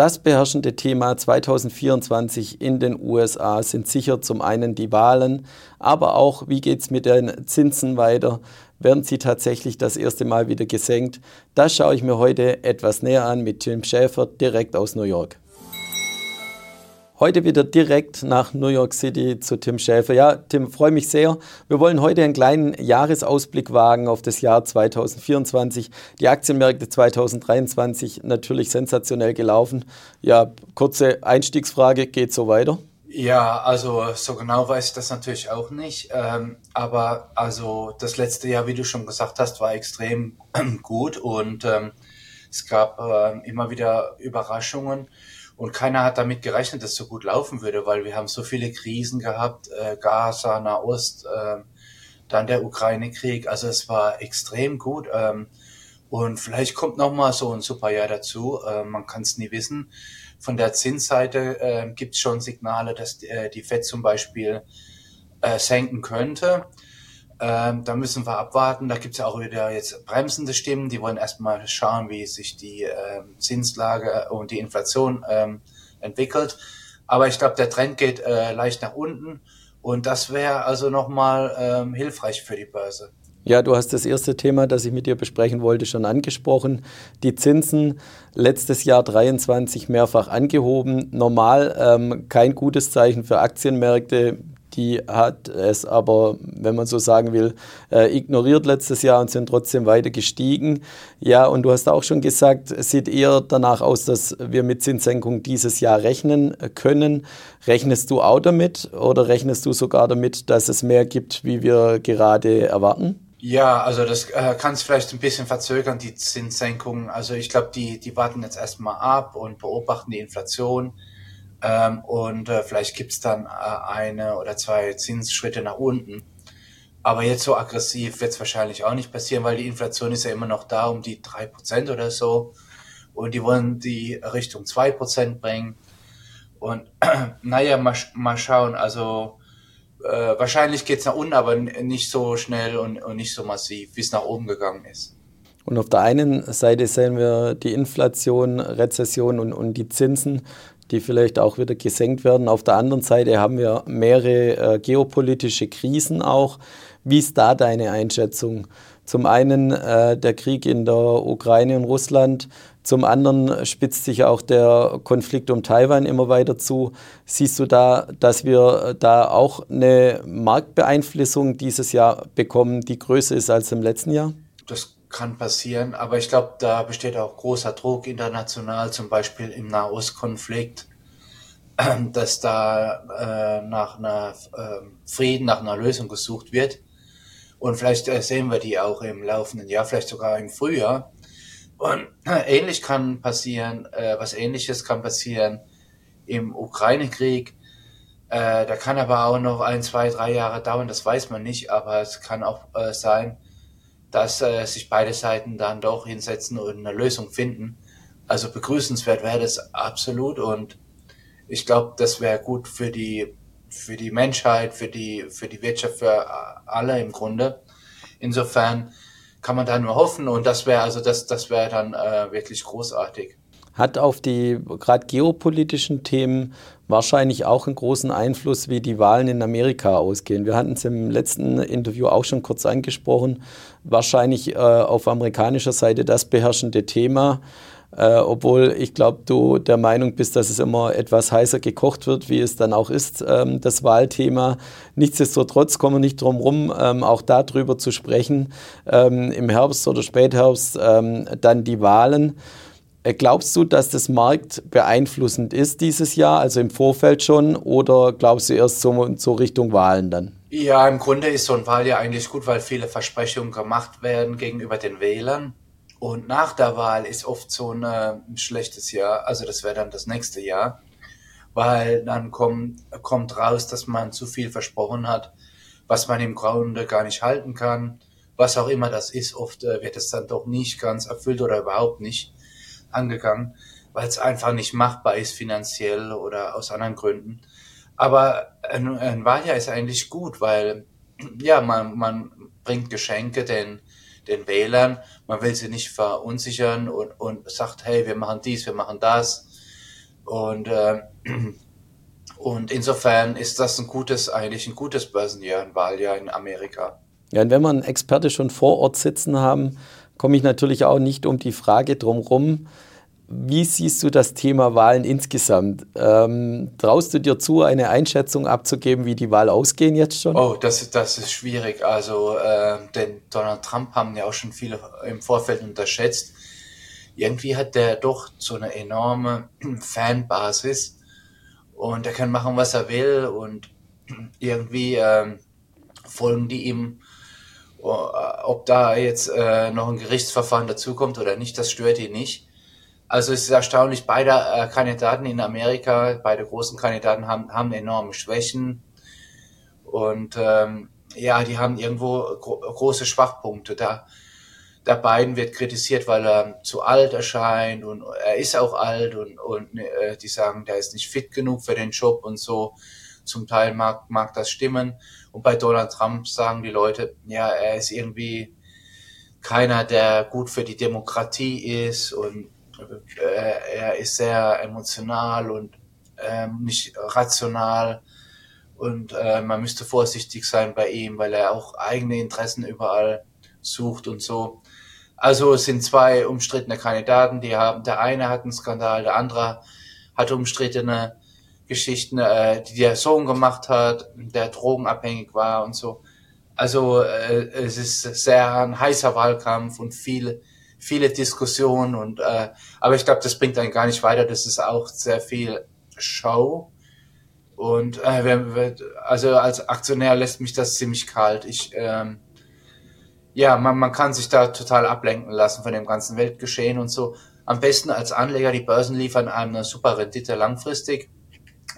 Das beherrschende Thema 2024 in den USA sind sicher zum einen die Wahlen, aber auch, wie geht es mit den Zinsen weiter? Werden sie tatsächlich das erste Mal wieder gesenkt? Das schaue ich mir heute etwas näher an mit Tim Schäfer direkt aus New York. Heute wieder direkt nach New York City zu Tim Schäfer. Ja, Tim, freue mich sehr. Wir wollen heute einen kleinen Jahresausblick wagen auf das Jahr 2024. Die Aktienmärkte 2023 natürlich sensationell gelaufen. Ja, kurze Einstiegsfrage, geht so weiter? Ja, also so genau weiß ich das natürlich auch nicht. Ähm, aber also das letzte Jahr, wie du schon gesagt hast, war extrem gut und ähm, es gab äh, immer wieder Überraschungen. Und keiner hat damit gerechnet, dass so gut laufen würde, weil wir haben so viele Krisen gehabt, äh, Gaza, Nahost, äh, dann der Ukraine-Krieg. Also es war extrem gut. Ähm, und vielleicht kommt noch mal so ein super Jahr dazu. Äh, man kann es nie wissen. Von der Zinsseite äh, gibt es schon Signale, dass äh, die Fed zum Beispiel äh, senken könnte. Ähm, da müssen wir abwarten. Da gibt es ja auch wieder jetzt bremsende Stimmen. Die wollen erstmal schauen, wie sich die ähm, Zinslage und die Inflation ähm, entwickelt. Aber ich glaube, der Trend geht äh, leicht nach unten. Und das wäre also nochmal ähm, hilfreich für die Börse. Ja, du hast das erste Thema, das ich mit dir besprechen wollte, schon angesprochen. Die Zinsen letztes Jahr 23 mehrfach angehoben. Normal ähm, kein gutes Zeichen für Aktienmärkte. Die hat es aber, wenn man so sagen will, äh, ignoriert letztes Jahr und sind trotzdem weiter gestiegen. Ja, und du hast auch schon gesagt, es sieht eher danach aus, dass wir mit Zinssenkung dieses Jahr rechnen können. Rechnest du auch damit oder rechnest du sogar damit, dass es mehr gibt, wie wir gerade erwarten? Ja, also das äh, kann es vielleicht ein bisschen verzögern, die Zinssenkung. Also ich glaube, die, die warten jetzt erstmal ab und beobachten die Inflation ähm, und äh, vielleicht gibt's dann äh, eine oder zwei Zinsschritte nach unten. Aber jetzt so aggressiv wird's wahrscheinlich auch nicht passieren, weil die Inflation ist ja immer noch da um die drei Prozent oder so. Und die wollen die Richtung zwei Prozent bringen. Und naja, mal, mal schauen. Also äh, wahrscheinlich geht's nach unten, aber nicht so schnell und, und nicht so massiv, wie es nach oben gegangen ist. Und auf der einen Seite sehen wir die Inflation, Rezession und, und die Zinsen die vielleicht auch wieder gesenkt werden. Auf der anderen Seite haben wir mehrere äh, geopolitische Krisen auch. Wie ist da deine Einschätzung? Zum einen äh, der Krieg in der Ukraine und Russland, zum anderen spitzt sich auch der Konflikt um Taiwan immer weiter zu. Siehst du da, dass wir da auch eine Marktbeeinflussung dieses Jahr bekommen, die größer ist als im letzten Jahr? Das kann passieren, aber ich glaube, da besteht auch großer Druck international, zum Beispiel im Nahostkonflikt, dass da äh, nach einer äh, Frieden, nach einer Lösung gesucht wird. Und vielleicht äh, sehen wir die auch im laufenden Jahr, vielleicht sogar im Frühjahr. Und äh, ähnlich kann passieren, äh, was ähnliches kann passieren im Ukraine-Krieg. Äh, da kann aber auch noch ein, zwei, drei Jahre dauern, das weiß man nicht, aber es kann auch äh, sein, dass äh, sich beide Seiten dann doch hinsetzen und eine Lösung finden. Also begrüßenswert wäre das absolut und ich glaube, das wäre gut für die für die Menschheit, für die für die Wirtschaft, für alle im Grunde. Insofern kann man da nur hoffen und das wäre also das das wäre dann äh, wirklich großartig hat auf die gerade geopolitischen Themen wahrscheinlich auch einen großen Einfluss, wie die Wahlen in Amerika ausgehen. Wir hatten es im letzten Interview auch schon kurz angesprochen. Wahrscheinlich äh, auf amerikanischer Seite das beherrschende Thema. Äh, obwohl ich glaube, du der Meinung bist, dass es immer etwas heißer gekocht wird, wie es dann auch ist, ähm, das Wahlthema. Nichtsdestotrotz kommen wir nicht drum herum, ähm, auch darüber zu sprechen. Ähm, Im Herbst oder Spätherbst ähm, dann die Wahlen. Äh, glaubst du, dass das marktbeeinflussend ist dieses Jahr, also im Vorfeld schon, oder glaubst du erst so, so Richtung Wahlen dann? Ja, im Grunde ist so ein Wahljahr eigentlich gut, weil viele Versprechungen gemacht werden gegenüber den Wählern. Und nach der Wahl ist oft so eine, ein schlechtes Jahr, also das wäre dann das nächste Jahr, weil dann kommt, kommt raus, dass man zu viel versprochen hat, was man im Grunde gar nicht halten kann. Was auch immer das ist, oft äh, wird es dann doch nicht ganz erfüllt oder überhaupt nicht angegangen, weil es einfach nicht machbar ist finanziell oder aus anderen Gründen. Aber ein, ein Wahljahr ist eigentlich gut, weil ja, man, man bringt Geschenke den, den Wählern, man will sie nicht verunsichern und, und sagt, hey, wir machen dies, wir machen das. Und, äh, und insofern ist das ein gutes, eigentlich ein gutes Börsenjahr, ein Wahljahr in Amerika. Ja, und wenn einen Experte schon vor Ort sitzen haben, komme ich natürlich auch nicht um die Frage drumherum, wie siehst du das Thema Wahlen insgesamt? Ähm, traust du dir zu, eine Einschätzung abzugeben, wie die Wahl ausgehen jetzt schon? Oh, das, das ist schwierig. Also, äh, denn Donald Trump haben ja auch schon viele im Vorfeld unterschätzt. Irgendwie hat der doch so eine enorme Fanbasis und er kann machen, was er will und irgendwie ähm, folgen die ihm. Ob da jetzt äh, noch ein Gerichtsverfahren dazukommt oder nicht, das stört ihn nicht. Also es ist erstaunlich, beide äh, Kandidaten in Amerika, beide großen Kandidaten haben, haben enorme Schwächen. Und ähm, ja, die haben irgendwo gro große Schwachpunkte. Da, der Biden wird kritisiert, weil er zu alt erscheint und er ist auch alt und, und äh, die sagen, der ist nicht fit genug für den Job und so. Zum Teil mag, mag das stimmen. Und bei Donald Trump sagen die Leute, ja, er ist irgendwie keiner, der gut für die Demokratie ist und äh, er ist sehr emotional und ähm, nicht rational und äh, man müsste vorsichtig sein bei ihm, weil er auch eigene Interessen überall sucht und so. Also es sind zwei umstrittene Kandidaten, die haben, der eine hat einen Skandal, der andere hat umstrittene Geschichten, äh, die der Sohn gemacht hat, der drogenabhängig war und so. Also äh, es ist sehr ein heißer Wahlkampf und viel viele Diskussionen und äh, aber ich glaube, das bringt einen gar nicht weiter. Das ist auch sehr viel Show und äh, wir, also als Aktionär lässt mich das ziemlich kalt. Ich ähm, ja, man, man kann sich da total ablenken lassen von dem ganzen Weltgeschehen und so. Am besten als Anleger, die Börsen liefern einem eine super Rendite langfristig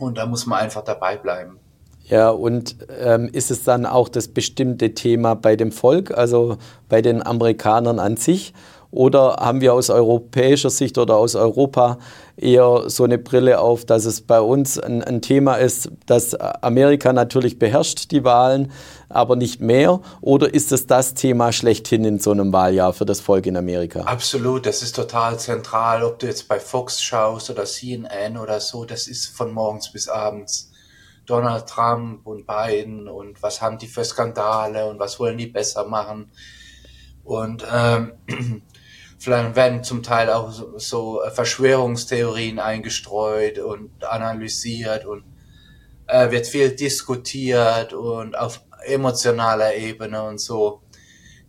und da muss man einfach dabei bleiben. Ja, und ähm, ist es dann auch das bestimmte Thema bei dem Volk, also bei den Amerikanern an sich? Oder haben wir aus europäischer Sicht oder aus Europa eher so eine Brille auf, dass es bei uns ein, ein, Thema ist, dass Amerika natürlich beherrscht die Wahlen, aber nicht mehr? Oder ist es das Thema schlechthin in so einem Wahljahr für das Volk in Amerika? Absolut, das ist total zentral. Ob du jetzt bei Fox schaust oder CNN oder so, das ist von morgens bis abends. Donald Trump und Biden und was haben die für Skandale und was wollen die besser machen. Und ähm, Vielleicht werden zum Teil auch so, so Verschwörungstheorien eingestreut und analysiert und äh, wird viel diskutiert und auf emotionaler Ebene und so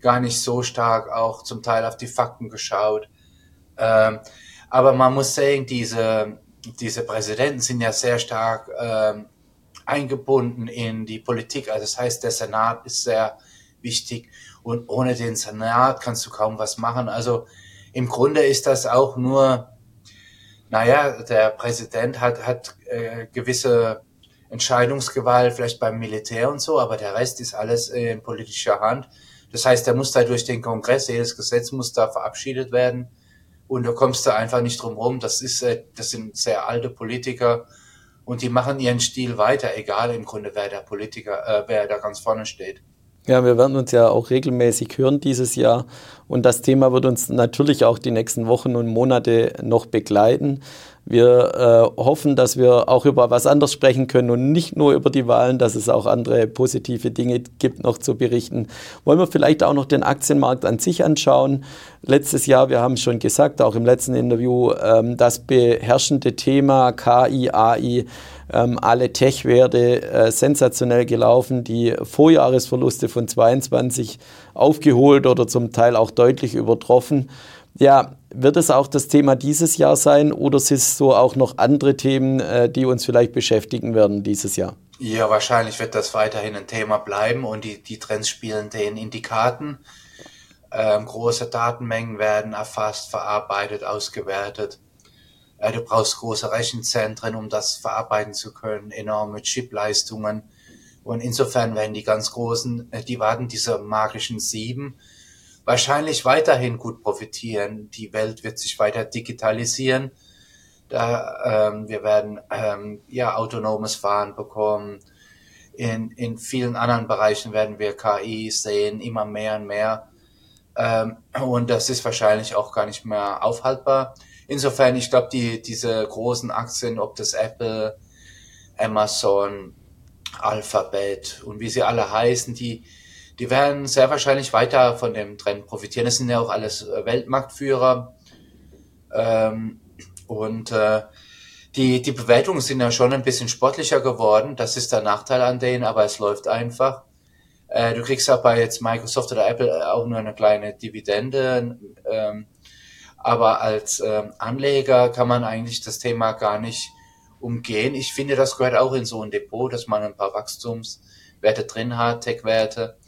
gar nicht so stark auch zum Teil auf die Fakten geschaut. Ähm, aber man muss sagen, diese, diese Präsidenten sind ja sehr stark ähm, eingebunden in die Politik. Also das heißt, der Senat ist sehr wichtig und ohne den Senat kannst du kaum was machen. Also im Grunde ist das auch nur, naja, der Präsident hat, hat äh, gewisse Entscheidungsgewalt vielleicht beim Militär und so, aber der Rest ist alles in politischer Hand. Das heißt, er muss da durch den Kongress, jedes Gesetz muss da verabschiedet werden und da kommst du einfach nicht drum rum. Das ist, äh, das sind sehr alte Politiker und die machen ihren Stil weiter, egal im Grunde, wer der Politiker, äh, wer da ganz vorne steht. Ja, wir werden uns ja auch regelmäßig hören dieses Jahr und das Thema wird uns natürlich auch die nächsten Wochen und Monate noch begleiten. Wir äh, hoffen, dass wir auch über was anderes sprechen können und nicht nur über die Wahlen, dass es auch andere positive Dinge gibt, noch zu berichten. Wollen wir vielleicht auch noch den Aktienmarkt an sich anschauen? Letztes Jahr, wir haben schon gesagt, auch im letzten Interview, ähm, das beherrschende Thema KI, AI, ähm, alle Tech-Werte äh, sensationell gelaufen, die Vorjahresverluste von 22 aufgeholt oder zum Teil auch deutlich übertroffen. Ja, wird es auch das Thema dieses Jahr sein oder sind es so auch noch andere Themen, äh, die uns vielleicht beschäftigen werden dieses Jahr? Ja, wahrscheinlich wird das weiterhin ein Thema bleiben und die, die Trends spielen denen in die Karten. Ähm, große Datenmengen werden erfasst, verarbeitet, ausgewertet. Äh, du brauchst große Rechenzentren, um das verarbeiten zu können, enorme Chipleistungen. Und insofern werden die ganz großen, äh, die warten diese magischen sieben, wahrscheinlich weiterhin gut profitieren. Die Welt wird sich weiter digitalisieren. Da, ähm, wir werden ähm, ja autonomes Fahren bekommen. In, in vielen anderen Bereichen werden wir KI sehen, immer mehr und mehr. Ähm, und das ist wahrscheinlich auch gar nicht mehr aufhaltbar. insofern, ich glaube, die, diese großen Aktien, ob das Apple, Amazon, Alphabet und wie sie alle heißen, die, die werden sehr wahrscheinlich weiter von dem Trend profitieren. Das sind ja auch alles äh, Weltmarktführer. Ähm, und äh, die, die Bewertungen sind ja schon ein bisschen sportlicher geworden. Das ist der Nachteil an denen, aber es läuft einfach. Äh, du kriegst bei jetzt Microsoft oder Apple auch nur eine kleine Dividende. Ähm, aber als ähm, Anleger kann man eigentlich das Thema gar nicht umgehen. Ich finde, das gehört auch in so ein Depot, dass man ein paar Wachstumswerte drin hat, Tech-Werte.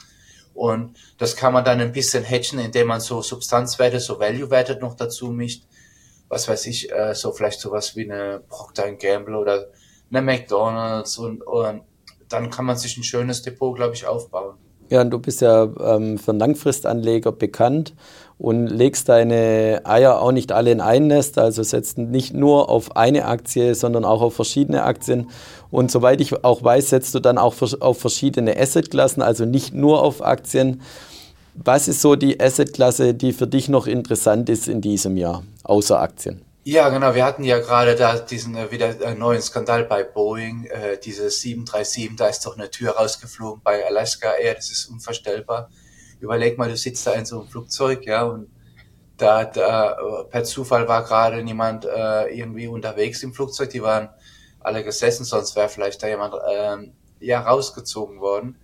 Und das kann man dann ein bisschen hedgen, indem man so Substanzwerte, so Value-Werte noch dazu mischt. Was weiß ich, äh, so vielleicht sowas wie eine Procter Gamble oder eine McDonalds und, und dann kann man sich ein schönes Depot, glaube ich, aufbauen. Ja, und du bist ja ähm, für einen Langfristanleger bekannt und legst deine Eier auch nicht alle in ein Nest, also setzt nicht nur auf eine Aktie, sondern auch auf verschiedene Aktien. Und soweit ich auch weiß, setzt du dann auch auf verschiedene Assetklassen, also nicht nur auf Aktien. Was ist so die Assetklasse, die für dich noch interessant ist in diesem Jahr, außer Aktien? Ja, genau. Wir hatten ja gerade da diesen äh, wieder äh, neuen Skandal bei Boeing, äh, diese 737, da ist doch eine Tür rausgeflogen bei Alaska Air, das ist unvorstellbar. Überleg mal, du sitzt da in so einem Flugzeug, ja, und da, da per Zufall war gerade niemand äh, irgendwie unterwegs im Flugzeug, die waren alle gesessen, sonst wäre vielleicht da jemand äh, ja rausgezogen worden.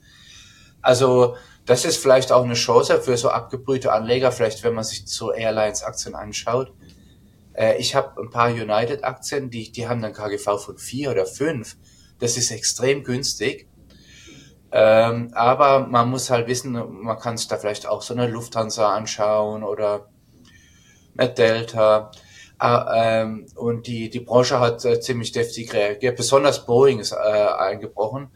Also das ist vielleicht auch eine Chance für so abgebrühte Anleger, vielleicht wenn man sich so Airlines-Aktien anschaut äh, ich habe ein paar United-Aktien, die, die haben einen KGV von vier oder fünf. Das ist extrem günstig. Ähm, aber man muss halt wissen, man kann sich da vielleicht auch so eine Lufthansa anschauen oder eine Delta. Äh, ähm, und die, die Branche hat äh, ziemlich deftig reagiert. Besonders Boeing ist äh, eingebrochen.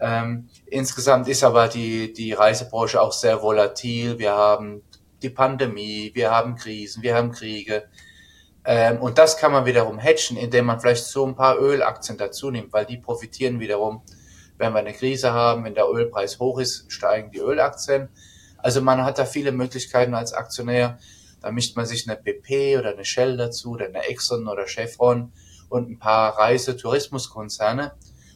Ähm, insgesamt ist aber die, die Reisebranche auch sehr volatil. Wir haben die Pandemie, wir haben Krisen, wir haben Kriege. Ähm, und das kann man wiederum hatchen, indem man vielleicht so ein paar Ölaktien dazu nimmt, weil die profitieren wiederum, wenn wir eine Krise haben, wenn der Ölpreis hoch ist, steigen die Ölaktien. Also man hat da viele Möglichkeiten als Aktionär. Da mischt man sich eine BP oder eine Shell dazu oder eine Exxon oder Chevron und ein paar Reise-Tourismuskonzerne.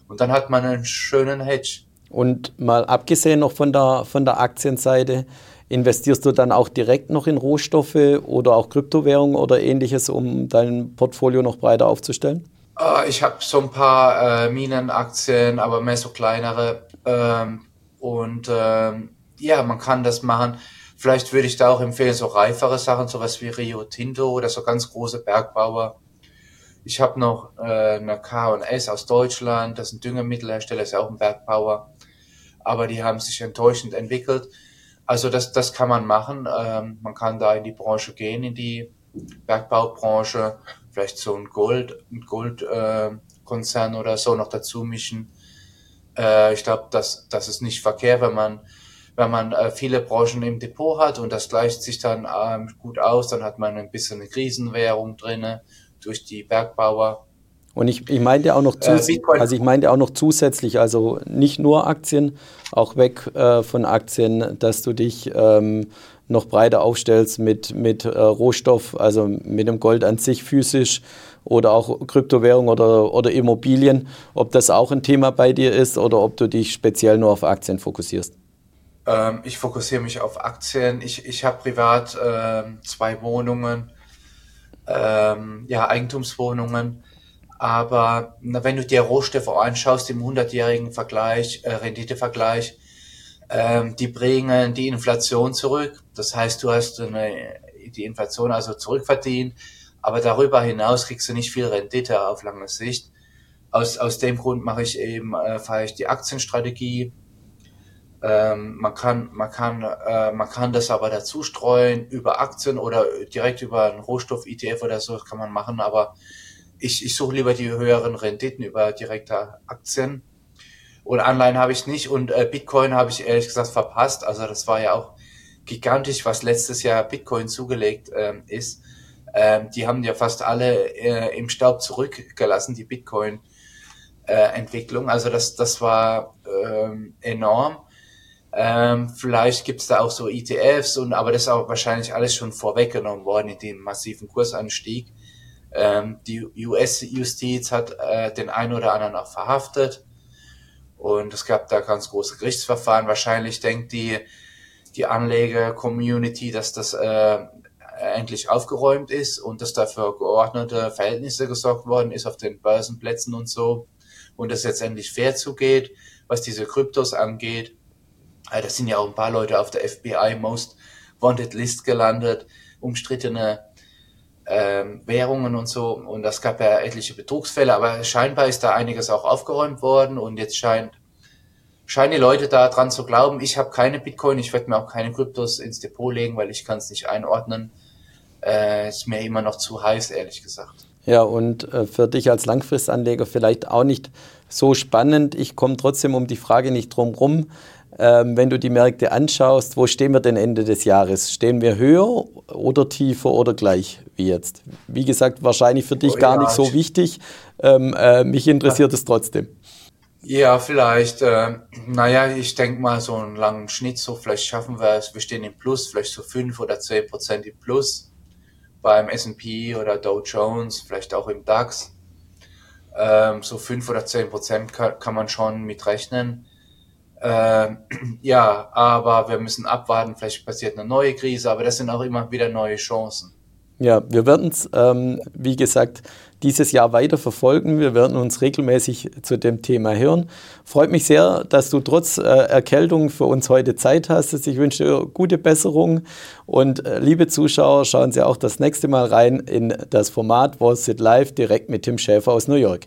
Und dann hat man einen schönen Hedge. Und mal abgesehen noch von der, von der Aktienseite, Investierst du dann auch direkt noch in Rohstoffe oder auch Kryptowährungen oder ähnliches, um dein Portfolio noch breiter aufzustellen? Uh, ich habe so ein paar äh, Minenaktien, aber mehr so kleinere. Ähm, und ähm, ja, man kann das machen. Vielleicht würde ich da auch empfehlen, so reifere Sachen, sowas wie Rio Tinto oder so ganz große Bergbauer. Ich habe noch äh, eine K&S aus Deutschland, das ist ein Düngemittelhersteller, ist ja auch ein Bergbauer. Aber die haben sich enttäuschend entwickelt. Also das, das kann man machen. Ähm, man kann da in die Branche gehen, in die Bergbaubranche, vielleicht so ein Gold, ein Goldkonzern äh, oder so noch dazu mischen. Äh, ich glaube, das, das ist nicht verkehrt, wenn man wenn man äh, viele Branchen im Depot hat und das gleicht sich dann ähm, gut aus, dann hat man ein bisschen eine Krisenwährung drinne durch die Bergbauer. Und ich, ich meinte auch noch äh, also ich meinte auch noch zusätzlich, also nicht nur Aktien, auch weg äh, von Aktien, dass du dich ähm, noch breiter aufstellst mit, mit äh, Rohstoff, also mit dem Gold an sich physisch oder auch Kryptowährung oder, oder Immobilien, ob das auch ein Thema bei dir ist oder ob du dich speziell nur auf Aktien fokussierst. Ähm, ich fokussiere mich auf Aktien. Ich, ich habe privat ähm, zwei Wohnungen, ähm, ja, Eigentumswohnungen aber na, wenn du dir Rohstoffe anschaust im 100-jährigen Vergleich, äh, Renditevergleich, ähm, die bringen die Inflation zurück. Das heißt, du hast eine, die Inflation also zurückverdient, aber darüber hinaus kriegst du nicht viel Rendite auf lange Sicht. Aus, aus dem Grund mache ich eben, äh, fahre ich die Aktienstrategie. Ähm, man kann, man kann, äh, man kann das aber dazu streuen über Aktien oder direkt über einen Rohstoff-ETF oder so, das kann man machen, aber ich, ich suche lieber die höheren Renditen über direkte Aktien. Und Anleihen habe ich nicht und äh, Bitcoin habe ich ehrlich gesagt verpasst. Also das war ja auch gigantisch, was letztes Jahr Bitcoin zugelegt ähm, ist. Ähm, die haben ja fast alle äh, im Staub zurückgelassen, die Bitcoin-Entwicklung. Äh, also das, das war ähm, enorm. Ähm, vielleicht gibt's da auch so ETFs und aber das ist auch wahrscheinlich alles schon vorweggenommen worden in dem massiven Kursanstieg. Ähm, die US-Justiz hat äh, den einen oder anderen auch verhaftet. Und es gab da ganz große Gerichtsverfahren. Wahrscheinlich denkt die, die Anleger-Community, dass das äh, endlich aufgeräumt ist und dass dafür geordnete Verhältnisse gesorgt worden ist auf den Börsenplätzen und so. Und dass jetzt endlich fair zugeht, was diese Kryptos angeht. Äh, da sind ja auch ein paar Leute auf der FBI Most Wanted List gelandet, umstrittene ähm, Währungen und so. Und es gab ja etliche Betrugsfälle, aber scheinbar ist da einiges auch aufgeräumt worden und jetzt scheint, scheinen die Leute da dran zu glauben. Ich habe keine Bitcoin, ich werde mir auch keine Kryptos ins Depot legen, weil ich kann es nicht einordnen. Äh, ist mir immer noch zu heiß, ehrlich gesagt. Ja, und äh, für dich als Langfristanleger vielleicht auch nicht so spannend. Ich komme trotzdem um die Frage nicht drum rum. Ähm, wenn du die Märkte anschaust, wo stehen wir denn Ende des Jahres? Stehen wir höher oder tiefer oder gleich wie jetzt? Wie gesagt, wahrscheinlich für dich oh, gar ja, nicht so wichtig. Ähm, äh, mich interessiert ja. es trotzdem. Ja, vielleicht. Äh, naja, ich denke mal, so einen langen Schnitt, so vielleicht schaffen wir es. Wir stehen im Plus, vielleicht so fünf oder zehn Prozent im Plus beim S&P oder Dow Jones, vielleicht auch im DAX. Ähm, so fünf oder zehn Prozent kann, kann man schon mitrechnen. Ähm, ja, aber wir müssen abwarten, vielleicht passiert eine neue Krise, aber das sind auch immer wieder neue Chancen. Ja, wir werden es, ähm, wie gesagt, dieses Jahr weiter verfolgen. Wir werden uns regelmäßig zu dem Thema hören. Freut mich sehr, dass du trotz äh, Erkältung für uns heute Zeit hast. Ich wünsche dir gute Besserung und äh, liebe Zuschauer, schauen Sie auch das nächste Mal rein in das Format Wall Street Live direkt mit Tim Schäfer aus New York.